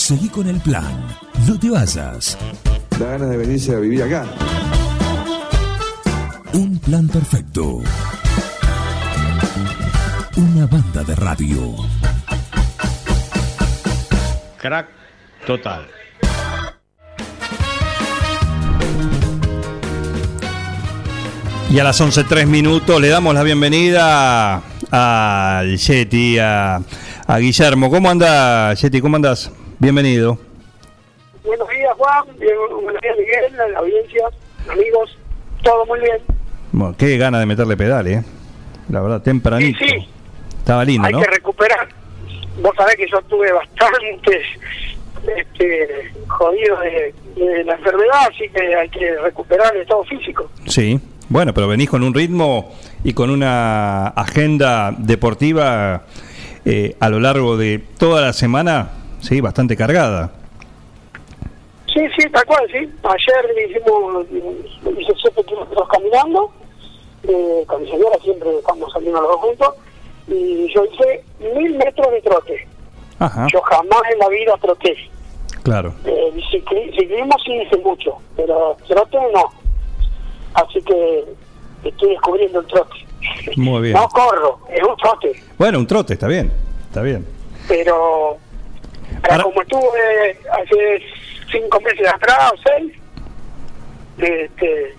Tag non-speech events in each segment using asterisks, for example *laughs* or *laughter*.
Seguí con el plan. No te vayas. Da ganas de venirse a vivir acá. Un plan perfecto. Una banda de radio. Crack total. Y a las 11.03 minutos le damos la bienvenida al Yeti, a, a Guillermo. ¿Cómo anda, Yeti? ¿Cómo andas? Bienvenido. Buenos días, Juan. Bien, buenos días, Miguel, la audiencia, amigos. Todo muy bien. Bueno, qué gana de meterle pedales, ¿eh? La verdad, tempranito. Sí, sí. Estaba lindo, Hay ¿no? que recuperar. Vos sabés que yo tuve bastante este, jodido de, de la enfermedad, así que hay que recuperar el estado físico. Sí. Bueno, pero venís con un ritmo y con una agenda deportiva eh, a lo largo de toda la semana, sí, bastante cargada. Sí, sí, tal cual, sí. Ayer hicimos, hice kilómetros caminando, eh, con mi señora siempre estamos saliendo los dos juntos, y yo hice mil metros de trote. Ajá, Yo jamás en la vida troté. claro. Eh, cicli- ciclismo sí hice mucho, pero trote no. Así que estoy descubriendo el trote. Muy bien. No corro, es un trote, Bueno, un trote, está bien, está bien. pero Ahora- como estuve hace cinco meses atrás o seis, este,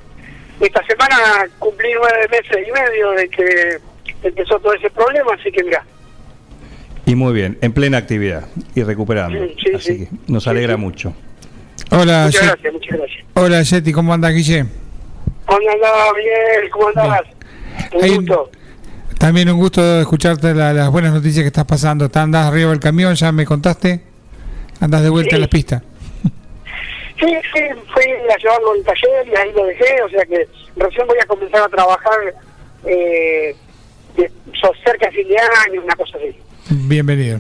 esta semana cumplí nueve meses y medio de que empezó todo ese problema, así que mira, Y muy bien, en plena actividad y recuperando. Sí, sí, Así sí. que nos alegra sí. mucho. Hola, muchas gracias, muchas gracias. hola Yeti, ¿cómo anda Guille? ¿Cómo andás, Miguel? ¿Cómo andás? Un Hay- gusto. También un gusto escucharte la- las buenas noticias que estás pasando. ¿Te andás arriba del camión? ¿Ya me contaste? ¿Andás de vuelta Sí. en la pista? Sí, sí, fui a llevarlo al taller y ahí lo dejé, o sea que recién voy a comenzar a trabajar eh, de- so- cerca de fin de año, una cosa así. Bienvenido.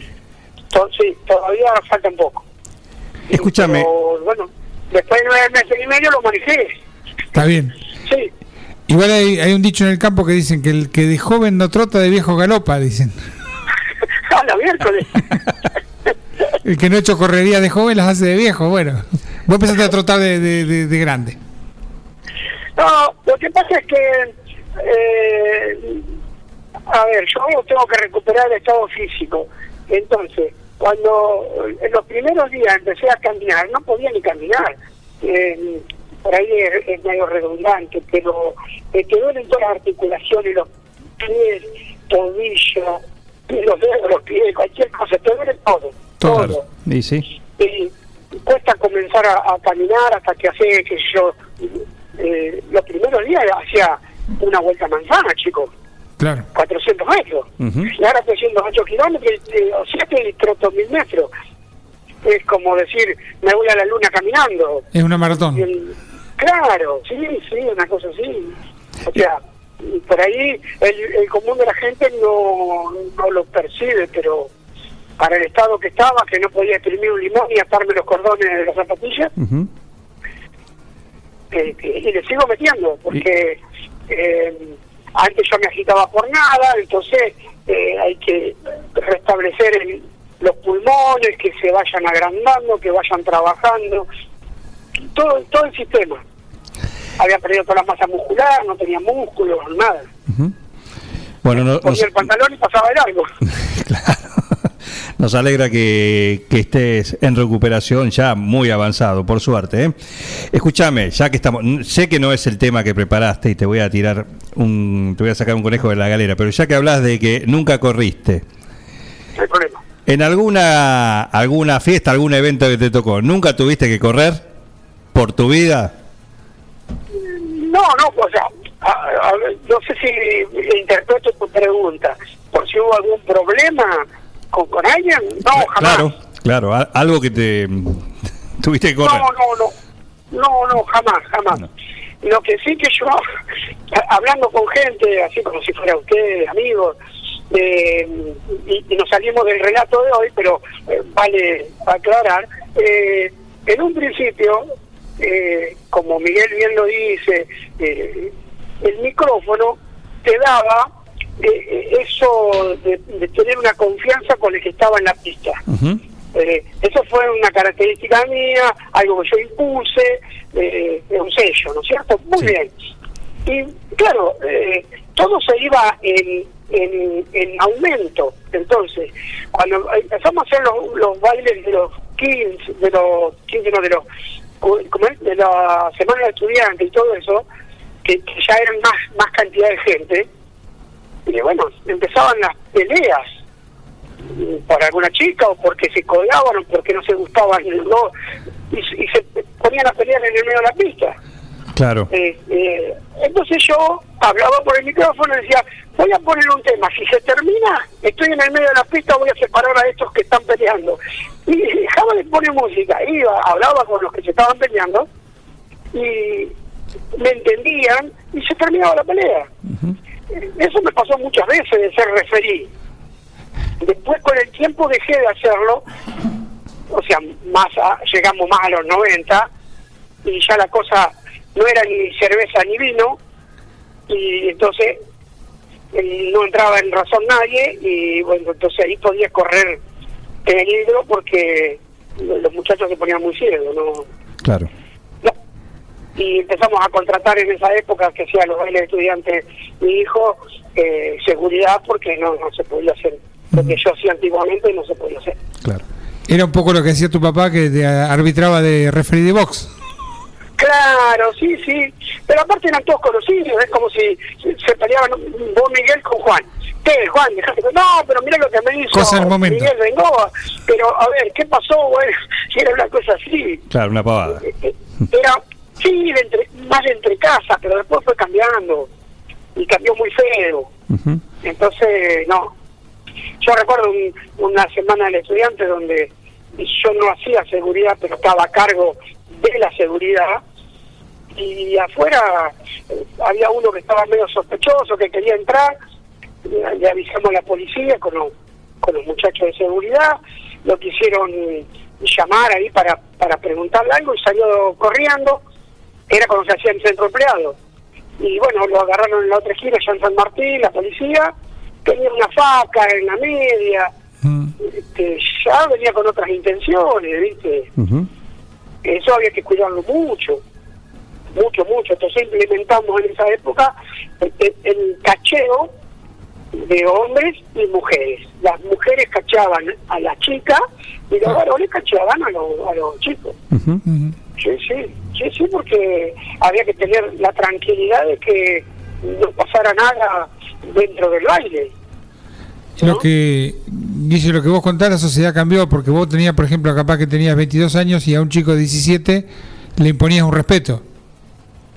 To- sí, todavía falta un poco. Escúchame. Pero, bueno, después de nueve meses y medio lo manejé. Está bien. Sí, Igual hay, hay un dicho en el campo que dicen que el que de joven no trota, de viejo galopa, dicen. *laughs* a la miércoles. *laughs* El que no ha hecho correría de joven las hace de viejo. Bueno, vos empezaste a trotar de, de- de- de grande. No, lo que pasa es que, eh, a ver, yo tengo que recuperar el estado físico. Entonces, cuando en los primeros días empecé a caminar, no podía ni caminar. Eh, por ahí es, medio redundante, pero me quedó en todas las articulaciones, los pies, tobillo, los dedos, los pies, cualquier cosa, te duele todo. Todo. todo Y sí, y cuesta comenzar a, a caminar hasta que hace, que yo, eh, los primeros días hacía una vuelta a manzana, chicos, Claro. 400 metros. Y ahora estoy haciendo 8 kilómetros, eh, o sea que troto mil metros. Es como decir, me voy a la luna caminando. Es una maratón. Y el- claro, sí, sí, una cosa así. O sea, y por ahí el, el común de la gente no, no lo percibe, pero para el estado que estaba, que no podía exprimir un limón y atarme los cordones de las zapatillas, eh, que- y le sigo metiendo, porque eh, antes yo me agitaba por nada, entonces eh, hay que restablecer el- los pulmones, que se vayan agrandando, que vayan trabajando, todo, todo el sistema. Había perdido toda la masa muscular, no tenía músculos, nada. Bueno, no- Ponía el pantalón y pasaba el largo. *laughs* claro. Nos alegra que, que estés en recuperación ya muy avanzado, por suerte. ¿eh? Escúchame, ya que estamos, sé que no es el tema que preparaste y te voy a tirar un, te voy a sacar un conejo de la galera, pero ya que hablas de que nunca corriste, No hay problema. en alguna alguna fiesta, algún evento que te tocó, nunca tuviste que correr por tu vida. No, no, o sea, a- no sé si interpreto tu pregunta, por si hubo algún problema con, con alguien, no, jamás. Claro, claro, algo que te *laughs* tuviste que correr. No, no, no, no, no, jamás, jamás. No. Lo que sí que yo, *laughs* hablando con gente, así como si fuera usted, amigos, eh, y, y nos salimos del relato de hoy, pero eh, vale aclarar, eh, en un principio, eh, como Miguel bien lo dice, eh, el micrófono te daba eh, eh, eso de, de tener una confianza con el que estaba en la pista. Eh, Eh, eso fue una característica mía, algo que yo impuse, eh, un sello, ¿no es cierto? Muy Sí. bien. Y claro, eh, todo se iba en, en, en aumento. Entonces, cuando empezamos a hacer los, los bailes de los 15, de los 15, no, de los, ¿cómo es? de la Semana de Estudiantes y todo eso, que, que ya eran más, más cantidad de gente, y bueno, empezaban las peleas mm, por alguna chica o porque se colgaban o porque no se gustaban ¿no? y, y se ponían a pelear en el medio de la pista. Claro. Eh, eh, entonces yo hablaba por el micrófono y decía, voy a poner un tema, si se termina, estoy en el medio de la pista, voy a separar a estos que están peleando. Y dejaba de poner música, iba, hablaba con los que se estaban peleando y me entendían y se terminaba la pelea. Eso me pasó muchas veces de ser referí. Después con el tiempo dejé de hacerlo, o sea, más a- llegamos más a los 90 y ya la cosa no era ni cerveza ni vino y entonces no entraba en razón nadie y bueno, entonces ahí podía correr peligro porque lo- los muchachos se ponían muy ciegos, ¿no? Claro. Y empezamos a contratar en esa época que hacía los bailes de estudiantes mi hijo, eh, seguridad porque no, no se podía hacer. Lo que yo hacía antiguamente no se podía hacer. Claro. Era un poco lo que hacía tu papá que te arbitraba de referee de box. Claro, sí, sí. Pero aparte eran todos conocidos, es como si se peleaban vos Miguel con Juan. ¿Qué, Juan? Dejate No, pero mira lo que me hizo Cosa momento. Miguel Bengoa. Pero a ver, ¿qué pasó? Bueno, *laughs* era una cosa así. Claro, una pavada. Eh, Era, sí, de entre, más de entre casas, pero después fue cambiando. Y cambió muy feo. Entonces, no. Yo recuerdo un- una semana del estudiante donde yo no hacía seguridad, pero estaba a cargo de la seguridad. Y afuera eh, había uno que estaba medio sospechoso, que quería entrar. Le avisamos a la policía con los, con los muchachos de seguridad. Lo quisieron llamar ahí para, para preguntarle algo y salió corriendo. Era cuando se hacía el centro empleado y bueno, lo agarraron en la otra esquina, allá en San Martín, la policía, tenía una faca en la media, Mm. este, ya venía con otras intenciones, ¿viste? Eso había que cuidarlo mucho, mucho, mucho. Entonces implementamos en esa época el, el- cacheo de hombres y mujeres. Las mujeres cachaban a las chicas y los varones cacheaban a los, a los chicos. Sí, sí, sí, sí, porque había que tener la tranquilidad de que no pasara nada dentro del baile. Lo que, Guille, lo que vos contás, la sociedad cambió porque vos tenías, por ejemplo, capaz que tenías 22 años y a un chico de 17 le imponías un respeto.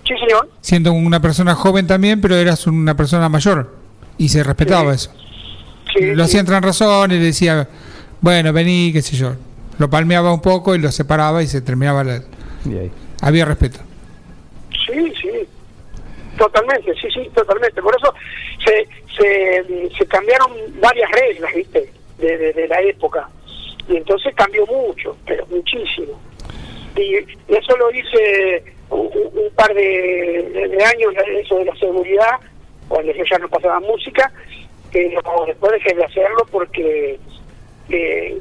Sí, señor. Siendo una persona joven también, pero eras una persona mayor y se respetaba Sí. eso. Sí, Lo sí. hacía entrar en razón y le decía, bueno, vení, qué sé yo. Lo palmeaba un poco y lo separaba y se terminaba la... Y ahí. Había respeto. Sí, sí, totalmente, sí, sí, totalmente. Por eso se, se, cambiaron varias reglas, ¿viste? De, de, la época. Y entonces cambió mucho, pero muchísimo. Y eso lo hice un, un- par de años, eso de la seguridad, cuando yo ya no pasaba música, pero después dejé de hacerlo porque eh,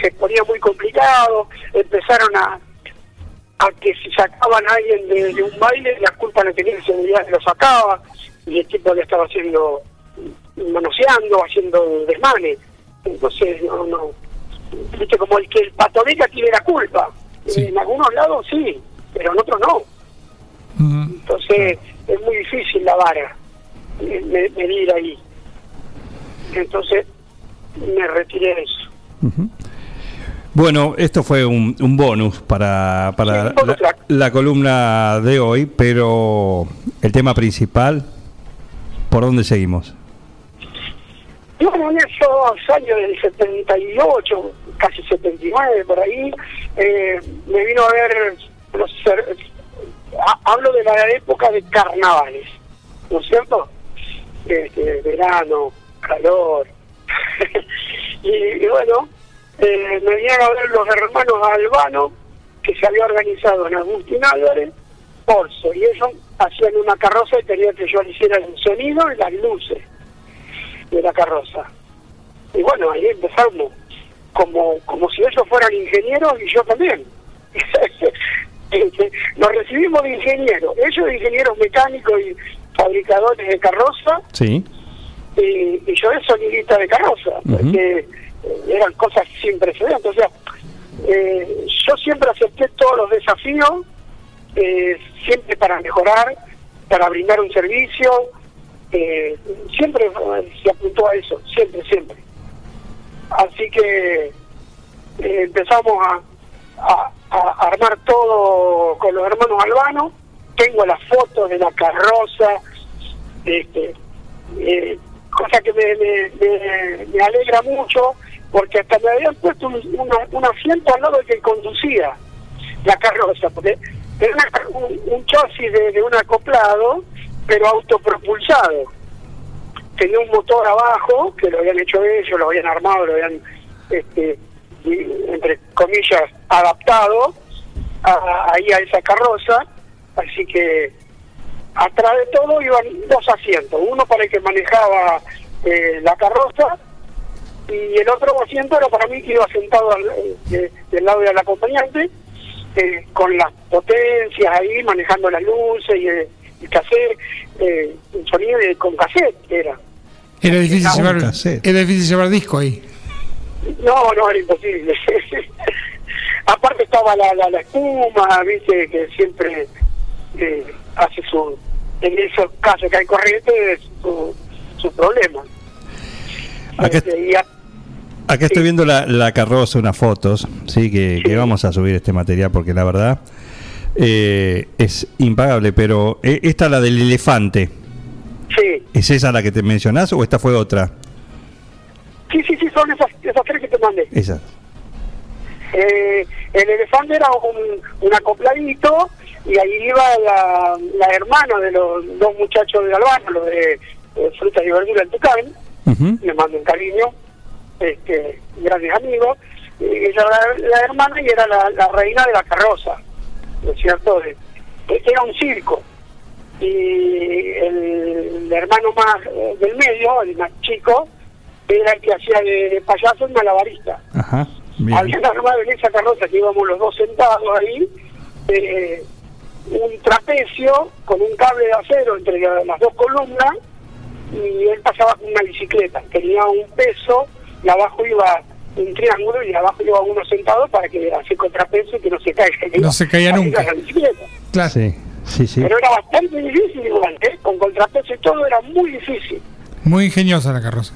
se ponía muy complicado, empezaron a, a que si sacaban a alguien de, de un baile, la culpa no tenía el seguridad que lo sacaba, y el tipo le estaba haciendo, manoseando, haciendo desmanes. Entonces, no, no. Viste, como el que el patoneca tiene la culpa. Sí. En algunos lados sí, pero en otros no. Entonces, es muy difícil la vara, eh, me- medir ahí. Entonces, me retiré de eso. Bueno, esto fue un, un bonus para, para Sí, un bonus la, columna de hoy, pero el tema principal, ¿por dónde seguimos? Bueno, en esos años del 78, casi 79, por ahí, eh, me vino a ver, cer- ha- hablo de la época de carnavales, ¿no es cierto? Este, verano, calor. *laughs* y, y bueno, eh, me vinieron a ver los hermanos Albano, que se había organizado en Agustín Álvarez, Orso, y ellos hacían una carroza y querían que yo le hiciera el sonido y las luces de la carroza. Y bueno, ahí empezamos como, como si ellos fueran ingenieros y yo también. *laughs* Nos recibimos de ingenieros, ellos de ingenieros mecánicos y fabricadores de carroza, Sí. y, y yo de sonidista de carroza, porque eran cosas sin precedentes. O sea, eh, yo siempre acepté todos los desafíos, eh, siempre para mejorar, para brindar un servicio, eh, siempre eh, se apuntó a eso, siempre, siempre. Así que eh, empezamos a, a- armar todo con los hermanos Albano. Tengo las fotos de la carroza, este, eh, cosa que me, me, me- me alegra mucho, porque hasta me habían puesto un, un asiento al lado del que conducía la carroza, porque era un, chasis de, un acoplado, pero autopropulsado. Tenía un motor abajo, que lo habían hecho ellos, lo habían armado, lo habían, este, entre comillas, adaptado a- ahí a esa carroza, así que atrás de todo iban dos asientos, uno para el que manejaba eh, la carroza y el otro asiento era para mí que iba sentado al- eh, de- del lado del acompañante eh, con las potencias ahí manejando las luces y eh, el cassette, eh, el sonido de- con cassette era. Era difícil, llevar, cassette. era difícil llevar disco ahí. No, no, era imposible. *laughs* Aparte estaba la, la, la espuma, viste, que siempre eh, hace su, en esos casos que hay corriente, su, su problema. Acá, Este, y a- acá estoy viendo la, la carroza, unas fotos, sí, que, que vamos a subir este material porque la verdad eh, es impagable, pero eh, esta la del elefante, sí, ¿es esa la que te mencionás o esta fue otra? sí, sí, sí, son esas, esas tres que te mandé. Esa. Eh, el elefante era un, un acopladito y ahí iba la, la hermana de los dos muchachos de Albano, los de eh, frutas y verduras en Tucán, Ujú. le mando un cariño, este, grandes amigos. Y ella era la, hermana y era la, la reina de la carroza, ¿no es cierto? De- era un circo. Y el, el hermano más eh, del medio, el más chico, era el que hacía de, de payaso y malabarista. Ajá. Habían armado en esa carroza que íbamos los dos sentados ahí, eh, un trapecio con un cable de acero entre la- las dos columnas y él pasaba con una bicicleta. Tenía un peso y abajo iba un triángulo y abajo iba uno sentado para que así con trapecio y que no se caiga. No se caía nunca. era la bicicleta. Claro. Sí, sí, sí. Pero era bastante difícil igual, ¿eh? con contrapeso y todo era muy difícil. Muy ingeniosa la carroza.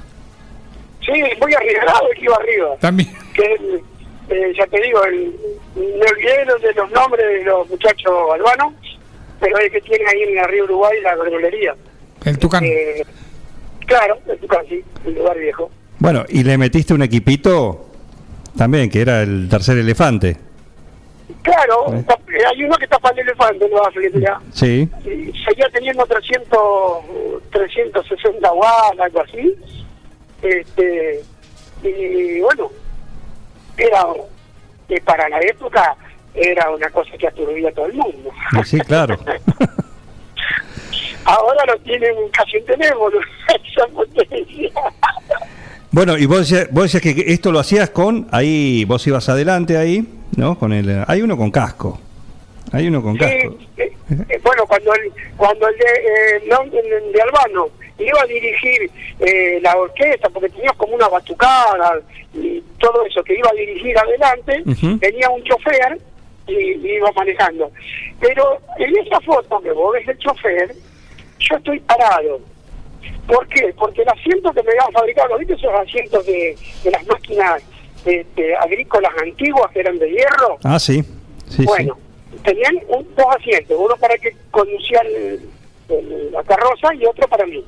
Sí, muy arriesgado el que iba arriba. También. que el- eh, ya te digo, el, me olvidé los- de los nombres de los muchachos albanos, pero es que tiene ahí en la Río Uruguay la verdulería. El Tucán. Eh, claro, el Tucán, sí, el lugar viejo. Bueno, y le metiste un equipito también, que era el tercer elefante. Claro, está- eh, hay uno que está para el elefante, a salir ya. Sí. Y seguía teniendo 300, 360 watts, algo así. Este, y bueno, era, que para la época era una cosa que aturdía a todo el mundo. Sí, claro. *laughs* Ahora lo tienen casi en teléfono, *laughs* esa potencia. Bueno, y vos decías, vos decías que esto lo hacías con, ahí vos ibas adelante ahí, ¿no? Con el, hay uno con casco, hay uno con Sí, casco. eh, eh, bueno, cuando el, cuando el de, eh, no, el de Albano iba a dirigir eh, la orquesta, porque tenías como una batucada y todo eso que iba a dirigir adelante, Ujú. tenía un chofer y, y iba manejando. Pero en esa foto que vos ves el chofer, yo estoy parado. ¿Por qué? Porque el asiento que me habían fabricado, ¿viste esos asientos de, de las máquinas este, agrícolas antiguas que eran de hierro? Ah, sí, sí, bueno, tenían un- dos asientos, uno para que conducía el- el- la carroza y otro para mí.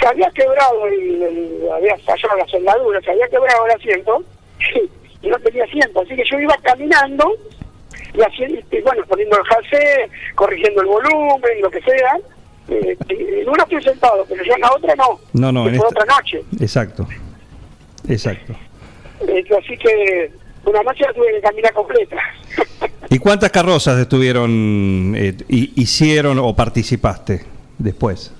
Se había quebrado, el, había fallado la soldadura, se había quebrado el asiento *laughs* y no tenía asiento, así que yo iba caminando y, bueno, poniendo el jalcé, corrigiendo el volumen, lo que sea. Eh, en una estoy sentado, pero yo en la otra no. No, no, en esta- otra noche. Exacto, exacto. Eh, así que una noche la tuve que caminar completa. ¿Y cuántas carrozas estuvieron, eh, hi- hicieron o participaste después?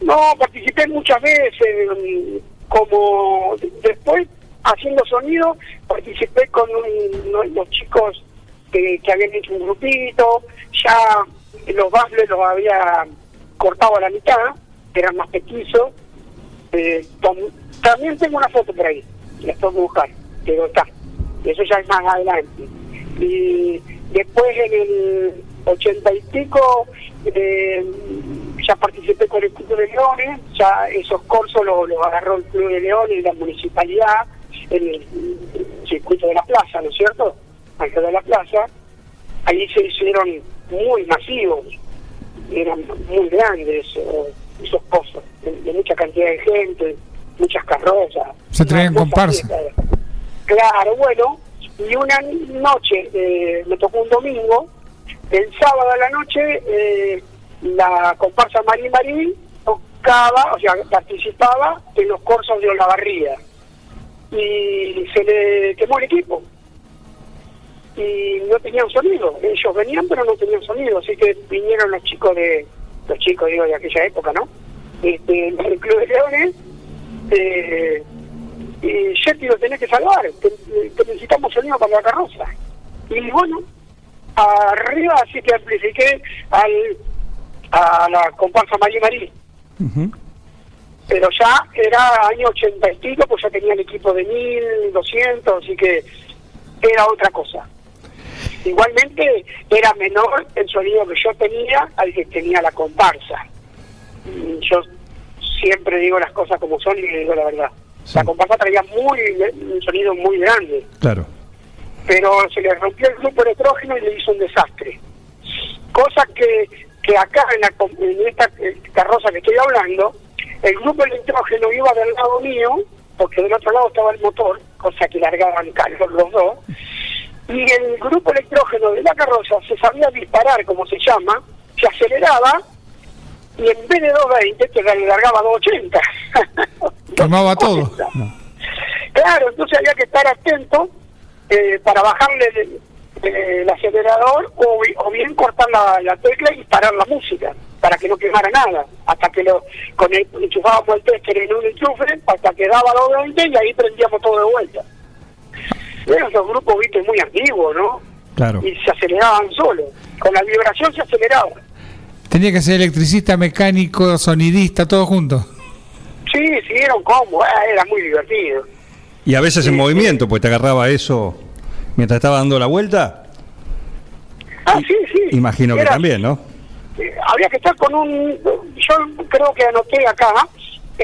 No, participé muchas veces, mm, como después haciendo sonido, participé con un- los chicos que, que habían hecho un grupito, ya los baffles los había cortado a la mitad, que eran más petizos. Eh, también tengo una foto por ahí, la tengo buscar, pero está. Eso ya es más adelante. Y después en el ochenta y pico eh, ya participé con el Club de Leones, ya esos cursos los agarró el Club de Leones y la municipalidad en el circuito de la plaza, ¿no es cierto? Alrededor de la plaza. Ahí se hicieron muy masivos, eran muy grandes esos pozos, de, de mucha cantidad de gente, muchas carrozas. Se traían comparsa. fiesta. Claro, bueno, y una noche, eh, me tocó un domingo, el sábado a la noche, eh, la comparsa Marín Marín tocaba, o sea, participaba en los cursos de Olavarría. Y se le quemó el equipo. Y no tenían sonido. Ellos venían, pero no tenían sonido. Así que vinieron los chicos de, los chicos, digo, de aquella época, ¿no? Este, del Club de Leones. Eh, y Jetty lo tenés que salvar, te, te necesitamos sonido para la carroza. Y bueno, arriba así que amplifiqué al, a la comparsa Marí Marí. Pero ya era año ochenta y pico, pues ya tenía el equipo de 1200, así que era otra cosa. Igualmente era menor el sonido que yo tenía al que tenía la comparsa. Y Yo siempre digo las cosas como son y digo la verdad. Sí. La comparsa traía muy un sonido muy grande, Claro. pero se le rompió el grupo electrógeno y le hizo un desastre. Cosa que, que acá en, la, en esta eh, carroza que estoy hablando, el grupo electrógeno iba del lado mío, porque del otro lado estaba el motor, cosa que largaban calor los dos, y el grupo electrógeno de la carroza se sabía disparar, como se llama, se aceleraba y en vez de 220 te largaba 280. *laughs* Quemaba todo. 280. Claro, entonces había que estar atento eh, para bajarle el, el acelerador o, o bien cortar la, la tecla y parar la música para que no quemara nada. Hasta que lo con el, enchufábamos el tester en un enchufe hasta que daba los 20 y ahí prendíamos todo de vuelta. Eran esos grupos, viste, muy antiguos, ¿no? Claro. Y se aceleraban solos. Con la vibración se aceleraban. Tenía que ser electricista, mecánico, sonidista, todo junto. Sí, sí, era un combo, eh, era muy divertido. Y a veces en Sí, movimiento, pues te agarraba eso mientras estaba dando la vuelta. Ah, sí, sí. Imagino que también, ¿no? eh, había que estar con un, yo creo que anoté acá,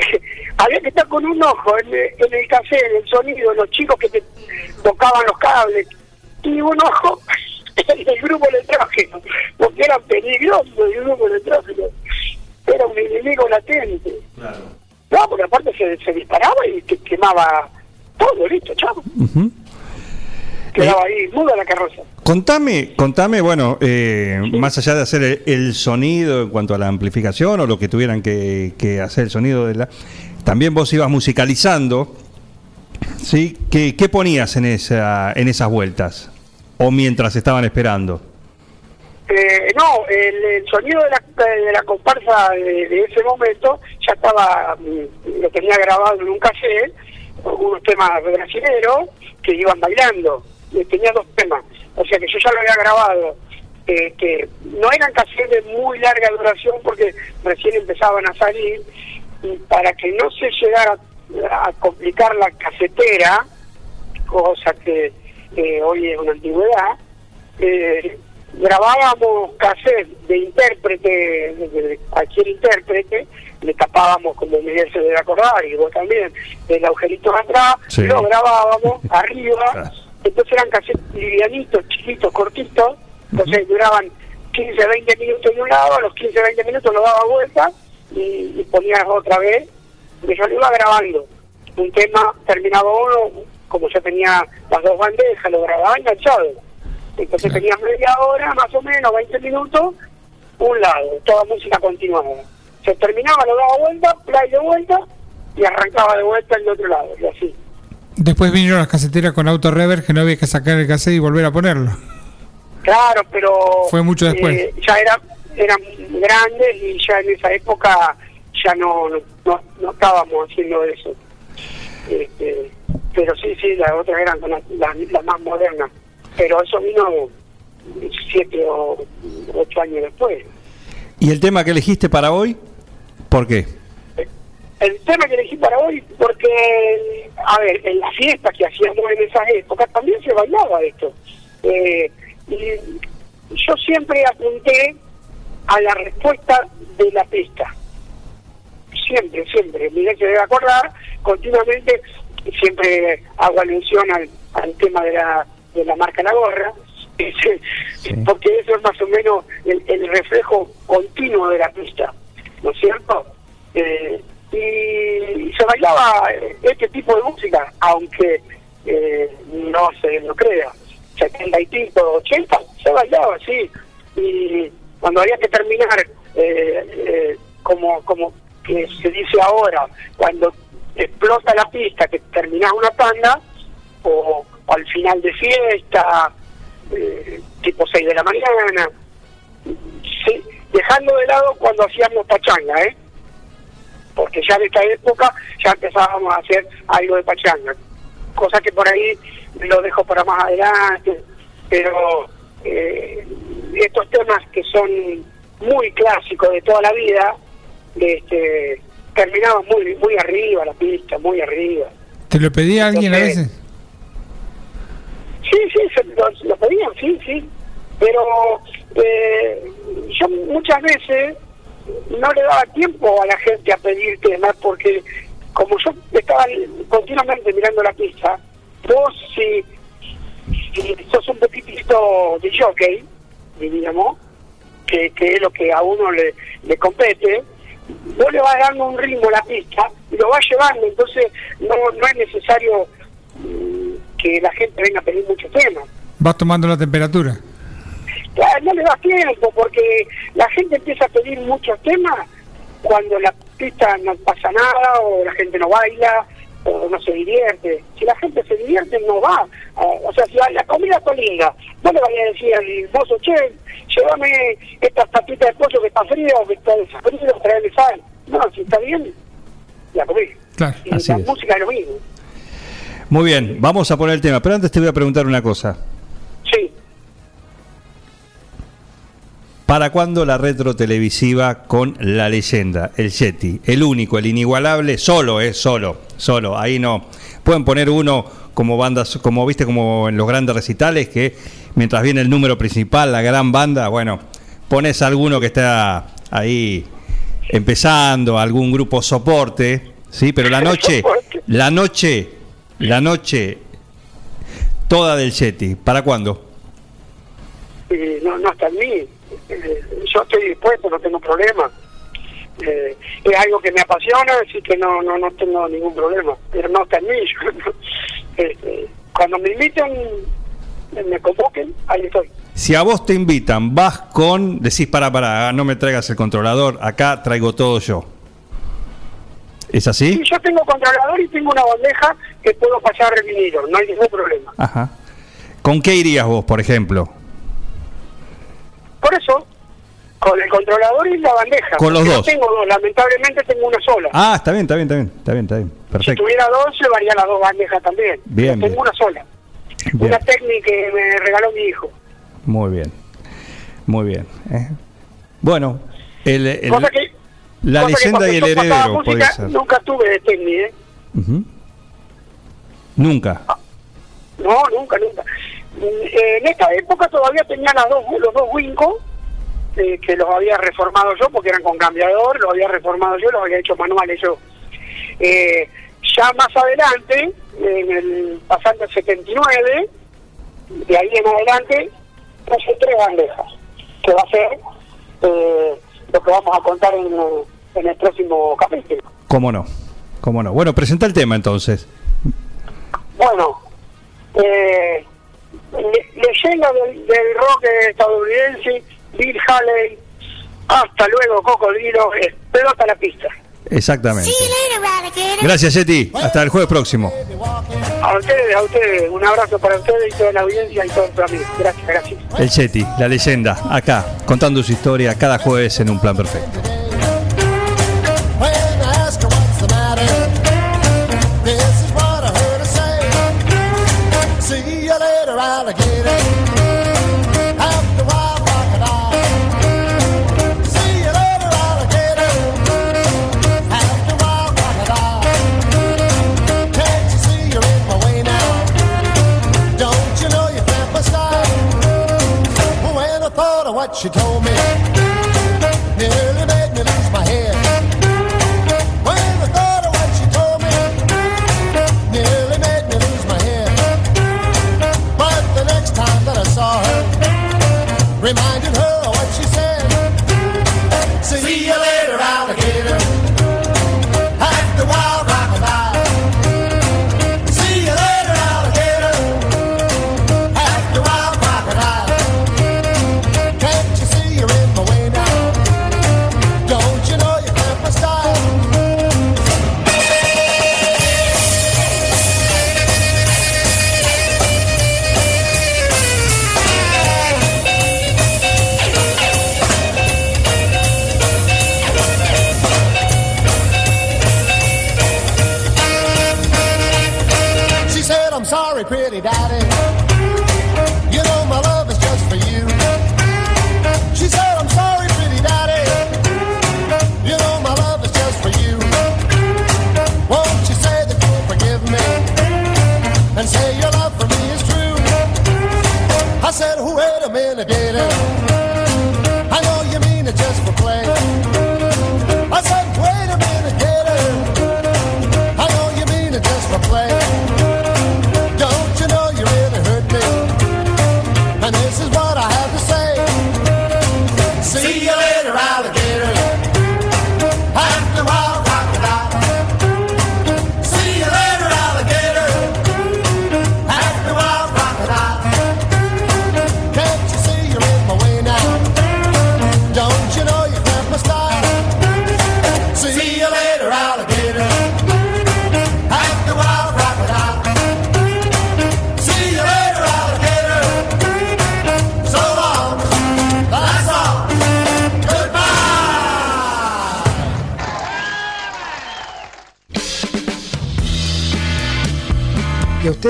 *laughs* había que estar con un ojo en, el- en el cassette, en el sonido, los chicos que te tocaban los cables, y un ojo *laughs* en el grupo electrógeno, porque eran peligrosos el grupo electrógeno, era un enemigo latente. No, porque aparte se, se disparaba y que quemaba todo, listo, chavo. Quedaba ahí, muda la carroza. Contame, contame, bueno, eh, más allá de hacer el, el sonido en cuanto a la amplificación o lo que tuvieran que, que hacer el sonido de la, también vos ibas musicalizando, ¿sí? ¿Qué, qué ponías en esa, en esas vueltas? O mientras estaban esperando. Eh, no, el, el sonido de la, de la comparsa de, de ese momento ya estaba, mm, lo tenía grabado en un cassette, unos temas brasileños que iban bailando. Eh, Tenía dos temas, o sea que yo ya lo había grabado. eh, que no eran cassettes de muy larga duración porque recién empezaban a salir y para que no se llegara a complicar la casetera, cosa que eh, hoy es una antigüedad, eh, grabábamos cassette de intérprete, de, cualquier intérprete, le tapábamos, como Miguel se debe acordar, y vos también, el agujerito de atrás, Sí. lo grabábamos arriba. Entonces eran cassettes livianitos, chiquitos, cortitos, entonces duraban 15, 20 minutos de un lado, a los 15, 20 minutos lo daba vuelta y, y ponías otra vez, y yo lo iba grabando. Un tema terminaba uno, como yo tenía las dos bandejas, lo grababa enganchado. Entonces tenía media hora, más o menos, 20 minutos, un lado, toda música continuada. Se terminaba, lo daba vuelta, play de vuelta, y arrancaba de vuelta el otro lado, y así. Después vinieron las caseteras con auto reverb que no había que sacar el cassette y volver a ponerlo. Claro, pero... Fue mucho después. eh, ya era, eran grandes y ya en esa época ya no, no, no, no estábamos haciendo eso. Este, pero sí, sí, las otras eran las, las- las más modernas. Pero eso vino siete o ocho años después. ¿Y el tema que elegiste para hoy? ¿Por qué? El tema que elegí para hoy, porque, a ver, en las fiestas que hacíamos en esas épocas también se bailaba esto. Eh, y yo siempre apunté a la respuesta de la pista. Siempre, siempre. Miguel se debe acordar, continuamente, siempre hago alusión al, al tema de la, de la marca La Gorra, *laughs* porque eso es más o menos el, el reflejo continuo de la pista, ¿no es cierto? Eh, y se bailaba este tipo de música, aunque eh, no se lo crea. 70 y pico, 80, se bailaba así. Y cuando había que terminar, eh, eh, como, como que se dice ahora, cuando explota la pista, que terminás una tanda, o, al final de fiesta, eh, tipo 6 de la mañana, dejando de lado cuando hacíamos pachanga, ¿eh? Porque ya en esta época ya empezábamos a hacer algo de pachanga, cosa que por ahí lo dejo para más adelante, pero eh, estos temas que son muy clásicos de toda la vida, este, terminaban muy muy arriba la pista, muy arriba. ¿Te lo pedía alguien a Entonces, veces? Sí, sí, se lo, lo pedían, sí, sí. Pero eh, yo muchas veces no le daba tiempo a la gente a pedir temas porque como yo estaba continuamente mirando la pista, vos si, si sos un poquitito de jockey, diríamos, que, que es lo que a uno le, le compete, vos le vas dando un ritmo a la pista y lo vas llevando, entonces no, no es necesario mm, que la gente venga a pedir mucho tema. Vas tomando la temperatura. Claro, no le da tiempo porque la gente empieza a pedir muchos temas cuando la pista no pasa nada o la gente no baila o no se divierte. Si la gente se divierte, no va. O sea, si la, comida está linda, no le vaya a decir al mozo, che, llévame estas papitas de pollo que está frío, que está desafrío, traerle sal. No, si está bien, la comí. Claro. Y Así la es. música es lo mismo. Muy bien, vamos a poner el tema, pero antes te voy a preguntar una cosa. ¿Para cuándo la retro televisiva con la leyenda, el Yeti, el único, el inigualable, solo, eh, solo, solo, ahí no. Pueden poner uno como bandas, como viste, como en los grandes recitales, que mientras viene el número principal, la gran banda, bueno, pones alguno que está ahí empezando, algún grupo soporte, sí, pero la noche, la noche, la noche toda del Yeti, ¿para cuándo? y no, no está en mí. Eh, yo estoy dispuesto, no tengo problema. Eh, es algo que me apasiona, así que no, no, no tengo ningún problema. Pero no está en mí. *laughs* Este, cuando me inviten, me convoquen, ahí estoy. Si a vos te invitan, vas con, decís, para, para, no me traigas el controlador, acá traigo todo yo. ¿Es así? Sí, yo tengo controlador y tengo una bandeja que puedo pasar el vinilo, no hay ningún problema. Ajá. ¿Con qué irías vos, por ejemplo? Con el controlador y la bandeja. Con los no dos. tengo dos, lamentablemente tengo una sola. Ah, está bien, está bien, está bien, está bien, está bien. si Perfecto. tuviera dos, llevaría las dos bandejas también. Bien, Pero bien. tengo una sola. Bien. Una técnica que me regaló mi hijo. Muy bien. Muy bien. ¿eh? Bueno, el, el- Cosa que- la cosa que leyenda cuando y el heredero música, puede ser. Nunca tuve de técnica, ¿eh? Ujú. Nunca. No, nunca, nunca. Mm, En esta época todavía tenía las dos, los dos Wincos, eh, que los había reformado yo, porque eran con cambiador, los había reformado yo, los había hecho manuales yo. Eh, ya más adelante, en el pasando el 79, de ahí en adelante, puse tres bandejas, que va a ser eh, lo que vamos a contar en, en el próximo capítulo. ¿Cómo no? ¿Cómo no? Bueno, presenta el tema entonces. Bueno, eh, le- leyenda del, del rock estadounidense, Bill Haley, hasta luego Cocodrilo, pelota la pista. Exactamente. Gracias, Yeti. Hasta el jueves próximo. A ustedes, a ustedes, un abrazo para ustedes y toda la audiencia y todos los amigos. Gracias, gracias. El Yeti, la leyenda, acá, contando su historia cada jueves en un plan perfecto. what she told me. sorry, pretty daddy.